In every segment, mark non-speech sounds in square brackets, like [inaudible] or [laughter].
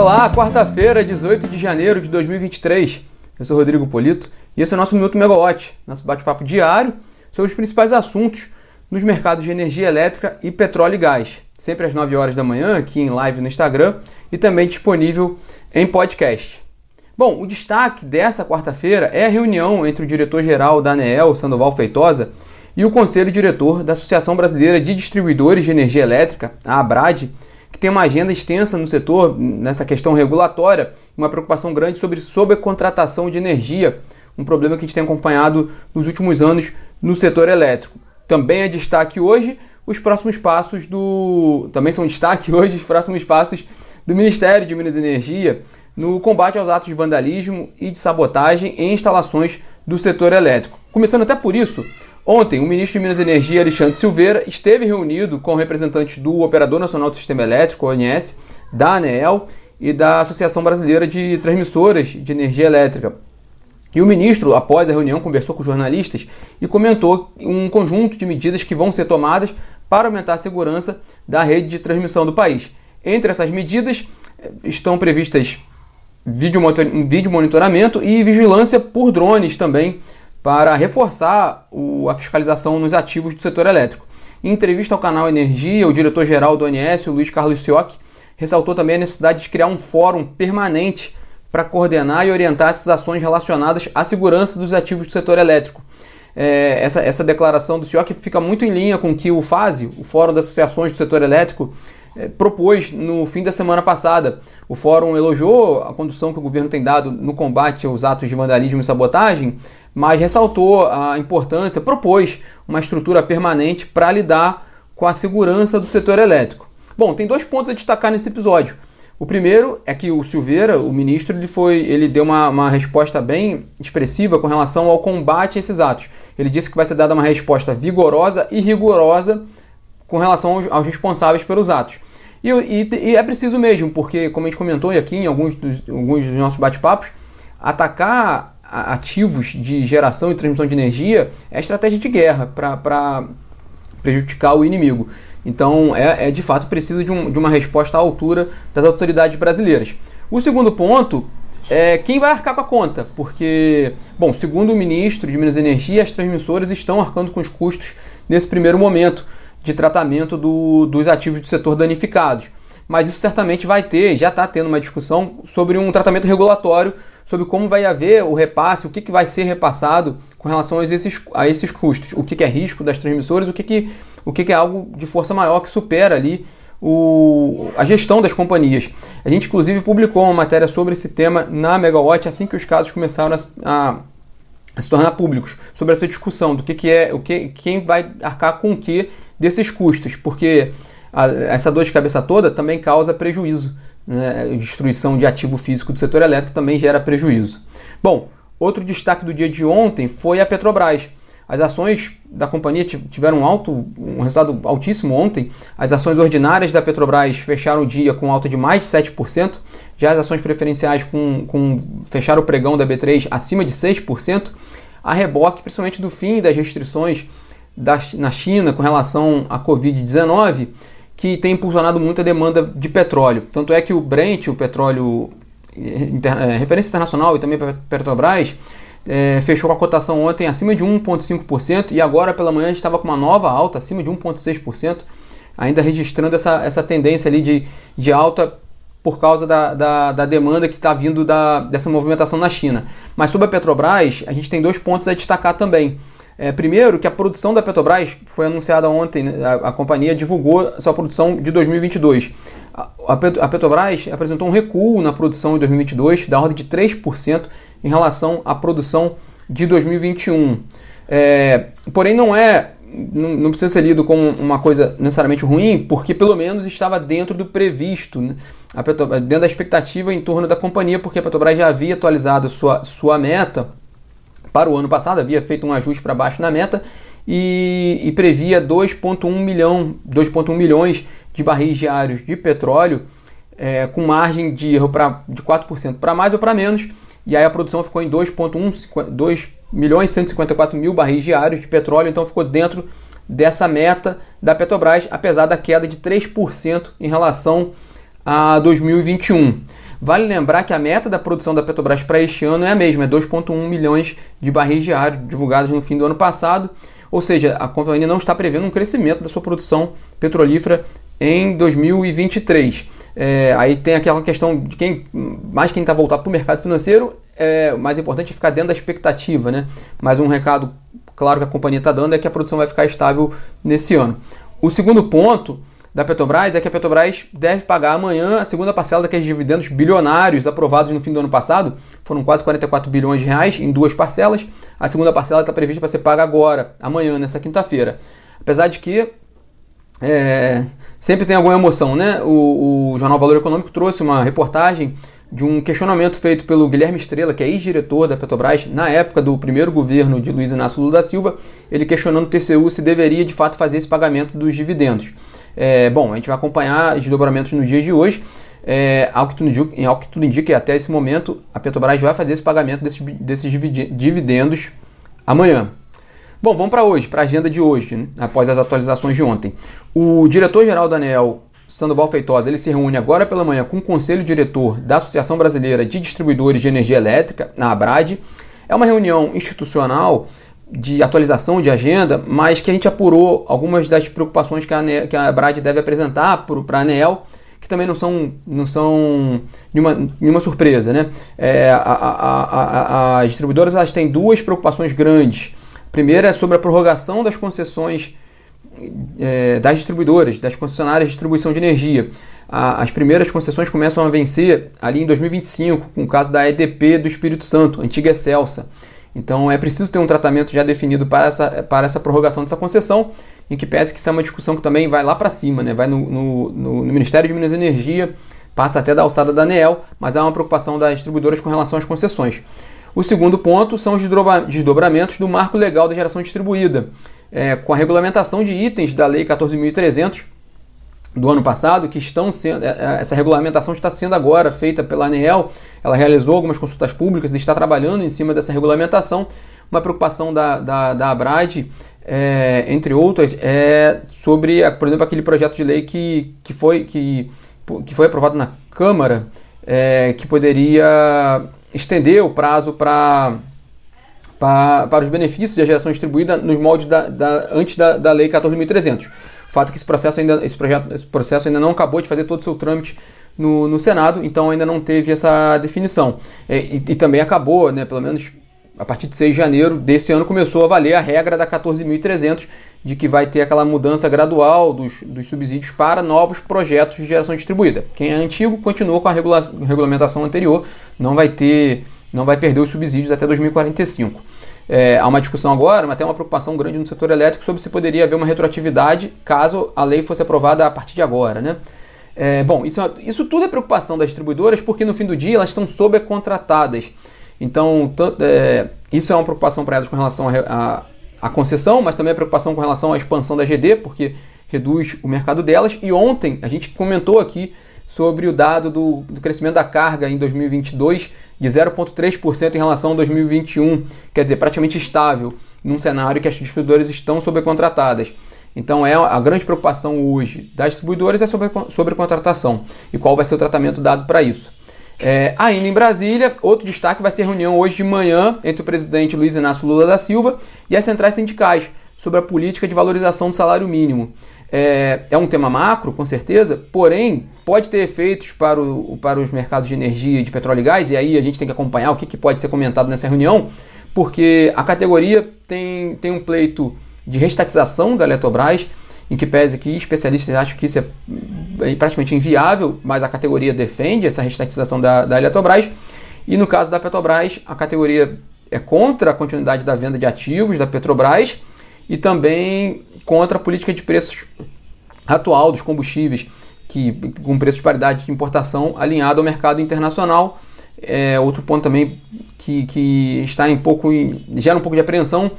Olá, quarta-feira, 18 de janeiro de 2023. Eu sou Rodrigo Polito e esse é o nosso Minuto Megawatt, nosso bate-papo diário sobre os principais assuntos nos mercados de energia elétrica e petróleo e gás. Sempre às 9 horas da manhã, aqui em live no Instagram e também disponível em podcast. Bom, o destaque dessa quarta-feira é a reunião entre o diretor-geral da ANEEL, Sandoval Feitosa, e o conselho diretor da Associação Brasileira de Distribuidores de Energia Elétrica, a ABRAD, que tem uma agenda extensa no setor, nessa questão regulatória, uma preocupação grande sobre sobrecontratação de energia, um problema que a gente tem acompanhado nos últimos anos no setor elétrico. Também é destaque hoje os próximos passos do. Também são destaque [laughs] hoje os próximos passos do Ministério de Minas e Energia no combate aos atos de vandalismo e de sabotagem em instalações do setor elétrico. Começando até por isso, Ontem, o ministro de Minas e Energia, Alexandre Silveira, esteve reunido com representantes do Operador Nacional do Sistema Elétrico, ONS, da ANEEL e da Associação Brasileira de Transmissoras de Energia Elétrica. E o ministro, após a reunião, conversou com jornalistas e comentou um conjunto de medidas que vão ser tomadas para aumentar a segurança da rede de transmissão do país. Entre essas medidas eh, estão previstas vídeo monitoramento e vigilância por drones também para reforçar o, a fiscalização nos ativos do setor elétrico. Em entrevista ao canal Energia, o diretor-geral do ONS, o Luiz Carlos Sioc, ressaltou também a necessidade de criar um fórum permanente para coordenar e orientar essas ações relacionadas à segurança dos ativos do setor elétrico. É, essa, essa declaração do Sioc fica muito em linha com o que o FASE, o Fórum das Associações do Setor Elétrico, é, propôs no fim da semana passada. O fórum elogiou a condução que o governo tem dado no combate aos atos de vandalismo e sabotagem, mas ressaltou a importância, propôs uma estrutura permanente para lidar com a segurança do setor elétrico. Bom, tem dois pontos a destacar nesse episódio. O primeiro é que o Silveira, o ministro, ele, foi, ele deu uma, uma resposta bem expressiva com relação ao combate a esses atos. Ele disse que vai ser dada uma resposta vigorosa e rigorosa com relação aos, aos responsáveis pelos atos. E, e, e, é preciso mesmo, porque, como a gente comentou aqui em alguns dos, alguns dos nossos bate-papos, atacar ativos de geração e transmissão de energia é estratégia de guerra para prejudicar o inimigo. Então, é, é de fato preciso de, um, de, uma resposta à altura das autoridades brasileiras. O segundo ponto é quem vai arcar com a conta, porque, bom, segundo o ministro de Minas e Energia, as transmissoras estão arcando com os custos nesse primeiro momento de tratamento do, dos ativos do setor danificados. Mas isso certamente vai ter, já está tendo uma discussão sobre um tratamento regulatório sobre como vai haver o repasse, o que, que vai ser repassado com relação a esses, a esses custos, o que, que é risco das transmissoras, o que, que, o que, que é algo de força maior que supera ali o, a gestão das companhias. A gente, inclusive, publicou uma matéria sobre esse tema na Megawatt assim que os casos começaram a, a, se tornar públicos, sobre essa discussão do que, que é, o que, quem vai arcar com o que desses custos, porque a, essa dor de cabeça toda também causa prejuízo né, destruição de ativo físico do setor elétrico também gera prejuízo. Bom, outro destaque do dia de ontem foi a Petrobras. As ações da companhia tiveram um, alto, um resultado altíssimo ontem. As ações ordinárias da Petrobras fecharam o dia com alta de mais de 7%. Já as ações preferenciais com, com fecharam o pregão da B3 acima de 6%. A reboque, principalmente do fim das restrições da, na China com relação à Covid-19, que tem impulsionado muito a demanda de petróleo. Tanto é que o Brent, o petróleo é, referência internacional e também Petrobras, é, fechou a cotação ontem acima de 1,5% e agora pela manhã estava com uma nova alta acima de 1,6%, ainda registrando essa, essa tendência ali de, de alta por causa da, da, da demanda que está vindo da, dessa movimentação na China. Mas sobre a Petrobras, a gente tem dois pontos a destacar também. É, primeiro, que a produção da Petrobras foi anunciada ontem, né, a, a companhia divulgou sua produção de 2022. A, a, Petrobras apresentou um recuo na produção de 2022 da ordem de 3% em relação à produção de 2021. É, porém, não é não, precisa ser lido como uma coisa necessariamente ruim, porque pelo menos estava dentro do previsto, né? Dentro da expectativa em torno da companhia, porque a Petrobras já havia atualizado sua, sua meta para o ano passado, havia feito um ajuste para baixo na meta e, e previa 2,1 milhão, 2,1 milhões de barris diários de petróleo, é, com margem de erro pra, de 4% para mais ou para menos, e aí a produção ficou em 2,1 2 milhões 154 mil barris diários de petróleo, então ficou dentro dessa meta da Petrobras, apesar da queda de 3% em relação a 2021. Vale lembrar que a meta da produção da Petrobras para este ano é a mesma, é 2,1 milhões de barris diários divulgados no fim do ano passado. Ou seja, a companhia não está prevendo um crescimento da sua produção petrolífera em 2023. É, aí tem aquela questão de quem mais quem está voltado para o mercado financeiro, é mais importante é ficar dentro da expectativa, né? Mas um recado claro que a companhia está dando é que a produção vai ficar estável nesse ano. O segundo ponto da Petrobras é que a Petrobras deve pagar amanhã a segunda parcela daqueles dividendos bilionários aprovados no fim do ano passado. Foram quase 44 bilhões de reais em duas parcelas. A segunda parcela está prevista para ser paga agora, amanhã, nessa quinta-feira. Apesar de que é, sempre tem alguma emoção, né? O, o Jornal Valor Econômico trouxe uma reportagem de um questionamento feito pelo Guilherme Estrela, que é ex-diretor da Petrobras, na época do primeiro governo de Luiz Inácio Lula da Silva, ele questionando o TCU se deveria de fato fazer esse pagamento dos dividendos. É, bom, a gente vai acompanhar os desdobramentos no dia de hoje. É, ao, que tudo indica, ao que tudo indica, até esse momento, a Petrobras vai fazer esse pagamento desses, desses dividendos amanhã. Bom, vamos para hoje, para a agenda de hoje, né, após as atualizações de ontem. O diretor-geral da ANEL, Sandoval Feitosa, ele se reúne agora pela manhã com o conselho diretor da Associação Brasileira de Distribuidores de Energia Elétrica, na ABRAD. É uma reunião institucional de atualização de agenda, mas que a gente apurou algumas das preocupações que a, ANEL, que a ABRAD deve apresentar para a ANEL, que também não são, não são nenhuma, nenhuma surpresa. Né? É, a, a, a, as distribuidoras elas têm duas preocupações grandes primeira é sobre a prorrogação das concessões é, das distribuidoras, das concessionárias de distribuição de energia. A, as primeiras concessões começam a vencer ali em 2025, com o caso da EDP do Espírito Santo, antiga Celsa. Então é preciso ter um tratamento já definido para essa, para essa prorrogação dessa concessão, em que parece que isso é uma discussão que também vai lá para cima, né? vai no, no, no, no Ministério de Minas e Energia, passa até da alçada da ANEEL, mas há uma preocupação das distribuidoras com relação às concessões. O segundo ponto são os desdobramentos do marco legal da geração distribuída, é, com a regulamentação de itens da Lei 14.300 do ano passado, que estão sendo. É, é, essa regulamentação está sendo agora feita pela ANEEL. Ela realizou algumas consultas públicas e está trabalhando em cima dessa regulamentação. Uma preocupação da, da, da Abrad, é, entre outras, é sobre, por exemplo, aquele projeto de lei que, que, foi, que, que foi aprovado na Câmara, é, que poderia estender o prazo para para os benefícios da geração distribuída nos moldes da, da antes da, da Lei 14.300. O fato é que esse processo, ainda, esse, projeto, esse processo ainda não acabou de fazer todo o seu trâmite no, no Senado, então ainda não teve essa definição. É, e, e, também acabou, né, pelo menos a partir de 6 de janeiro desse ano, começou a valer a regra da 14.300, de que vai ter aquela mudança gradual dos, dos subsídios para novos projetos de geração distribuída. Quem é antigo continua com a regula regulamentação anterior, não vai ter, não vai perder os subsídios até 2045. É, há uma discussão agora, mas até uma preocupação grande no setor elétrico sobre se poderia haver uma retroatividade caso a lei fosse aprovada a partir de agora, né? É, bom, isso, isso tudo é preocupação das distribuidoras porque no fim do dia elas estão sobrecontratadas. Então, é, isso é uma preocupação para elas com relação a concessão, mas também a preocupação com relação à expansão da GD, porque reduz o mercado delas. E ontem a gente comentou aqui sobre o dado do, do crescimento da carga em 2022 de 0,3% em relação a 2021, quer dizer, praticamente estável, num cenário que as distribuidoras estão sobrecontratadas. Então é a grande preocupação hoje das distribuidoras é sobre, sobre contratação e qual vai ser o tratamento dado para isso. É, ainda em Brasília, outro destaque vai ser reunião hoje de manhã entre o presidente Luiz Inácio Lula da Silva e as centrais sindicais sobre a política de valorização do salário mínimo. É, é um tema macro, com certeza, porém pode ter efeitos para, o, para os mercados de energia, de petróleo e gás, e aí a gente tem que acompanhar o que, que pode ser comentado nessa reunião, porque a categoria tem, tem um pleito de restatização da Eletrobras, em que pese que especialistas acham que isso é, é praticamente inviável, mas a categoria defende essa restatização da, da Eletrobras. E no caso da Petrobras, a categoria é contra a continuidade da venda de ativos da Petrobras e também contra a política de preços atual dos combustíveis, que com preço de paridade de importação alinhado ao mercado internacional. É outro ponto também que, que está em pouco gera um pouco de apreensão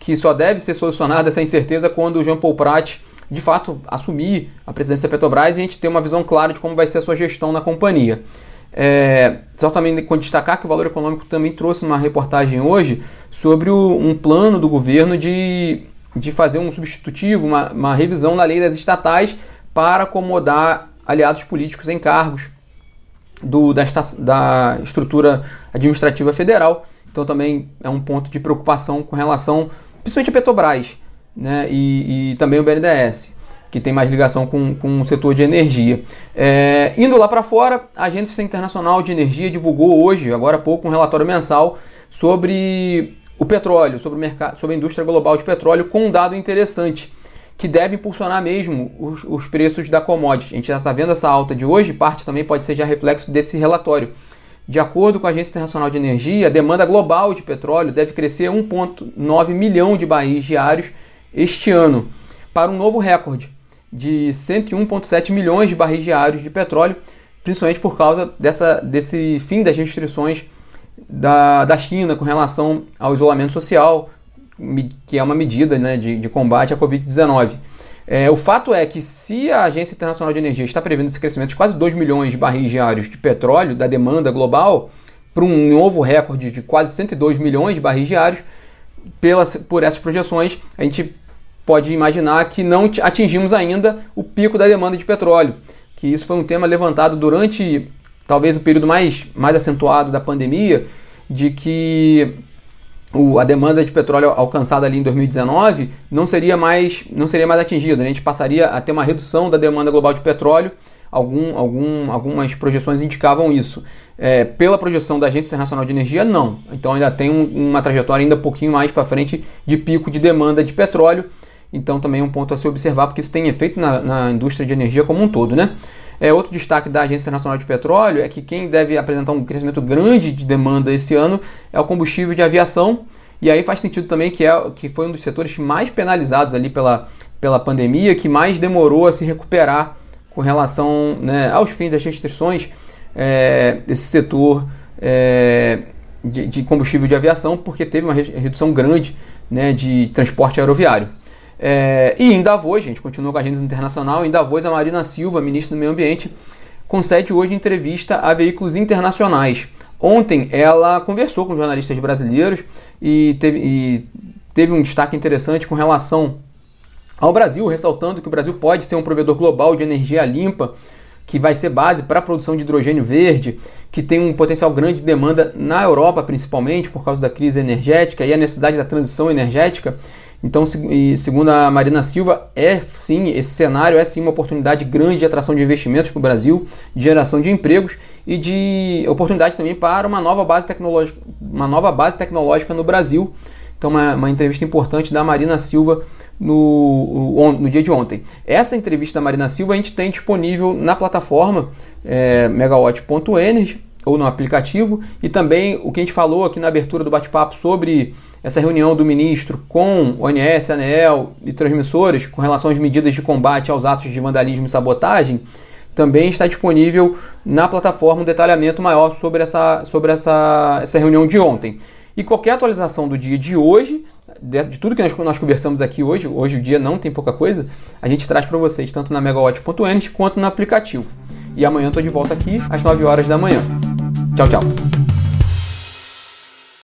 que só deve ser solucionada essa incerteza quando o Jean Paul Prat de fato assumir a presidência da Petrobras e a gente ter uma visão clara de como vai ser a sua gestão na companhia. É, só também com destacar que o Valor Econômico também trouxe uma reportagem hoje sobre o, um plano do governo de, de fazer um substitutivo, uma, uma revisão na lei das estatais para acomodar aliados políticos em cargos do, da, da estrutura administrativa federal. Então também é um ponto de preocupação com relação, principalmente a Petrobras né, e, e também o BNDES, que tem mais ligação com, com o setor de energia. É, indo lá para fora, a Agência Internacional de Energia divulgou hoje, agora há pouco, um relatório mensal sobre o petróleo, sobre, o mercado, sobre a indústria global de petróleo, com um dado interessante que deve impulsionar mesmo os, os preços da commodity. A gente já está vendo essa alta de hoje, parte também pode ser já reflexo desse relatório. De acordo com a Agência Internacional de Energia, a demanda global de petróleo deve crescer 1,9 milhão de barris diários este ano, para um novo recorde de 101,7 milhões de barris diários de petróleo, principalmente por causa dessa, desse fim das restrições da, da China com relação ao isolamento social, que é uma medida né, de, de combate à Covid-19. É, o fato é que se a Agência Internacional de Energia está prevendo esse crescimento de quase 2 milhões de barris diários de petróleo da demanda global para um novo recorde de quase 102 milhões de barris diários, pelas, por essas projeções, a gente pode imaginar que não atingimos ainda o pico da demanda de petróleo, que isso foi um tema levantado durante talvez o período mais, mais acentuado da pandemia, de que o, a demanda de petróleo alcançada ali em 2019 não seria mais, não seria mais atingida. Né? A gente passaria a ter uma redução da demanda global de petróleo. Algum, algum, algumas projeções indicavam isso. É, pela projeção da Agência Internacional de Energia, não. Então ainda tem um, uma trajetória ainda um pouquinho mais para frente de pico de demanda de petróleo. Então também é um ponto a se observar, porque isso tem efeito na, na indústria de energia como um todo, né? É, outro destaque da Agência Internacional de Petróleo é que quem deve apresentar um crescimento grande de demanda esse ano é o combustível de aviação. E aí faz sentido também que, é, que foi um dos setores mais penalizados ali pela, pela pandemia, que mais demorou a se recuperar com relação né, aos fins das restrições é, desse setor é, de, de, combustível de aviação, porque teve uma redução grande né, de transporte aeroviário. É, e em Davos, gente, continua com a agenda internacional, em Davos a Marina Silva, ministra do Meio Ambiente, concede hoje entrevista a veículos internacionais. Ontem ela conversou com jornalistas brasileiros e teve, e teve um destaque interessante com relação ao Brasil, ressaltando que o Brasil pode ser um provedor global de energia limpa, que vai ser base para a produção de hidrogênio verde, que tem um potencial grande de demanda na Europa, principalmente por causa da crise energética e a necessidade da transição energética. Então, segundo a Marina Silva, é sim, esse cenário é sim uma oportunidade grande de atração de investimentos para o Brasil, de geração de empregos e de oportunidade também para uma nova base tecnológica, uma nova base tecnológica no Brasil. Então, uma, uma entrevista importante da Marina Silva no, no, dia de ontem. Essa entrevista da Marina Silva a gente tem disponível na plataforma é, megawatt.energy ou no aplicativo e também o que a gente falou aqui na abertura do bate-papo sobre essa reunião do ministro com ONS, ANEEL e transmissores com relação às medidas de combate aos atos de vandalismo e sabotagem, também está disponível na plataforma um detalhamento maior sobre essa, sobre essa, essa reunião de ontem. E qualquer atualização do dia de hoje, de, de tudo que nós, nós, conversamos aqui hoje, hoje o dia não tem pouca coisa, a gente traz para vocês tanto na megawatt.energy quanto no aplicativo. E amanhã estou de volta aqui às 9 horas da manhã. Tchau, tchau.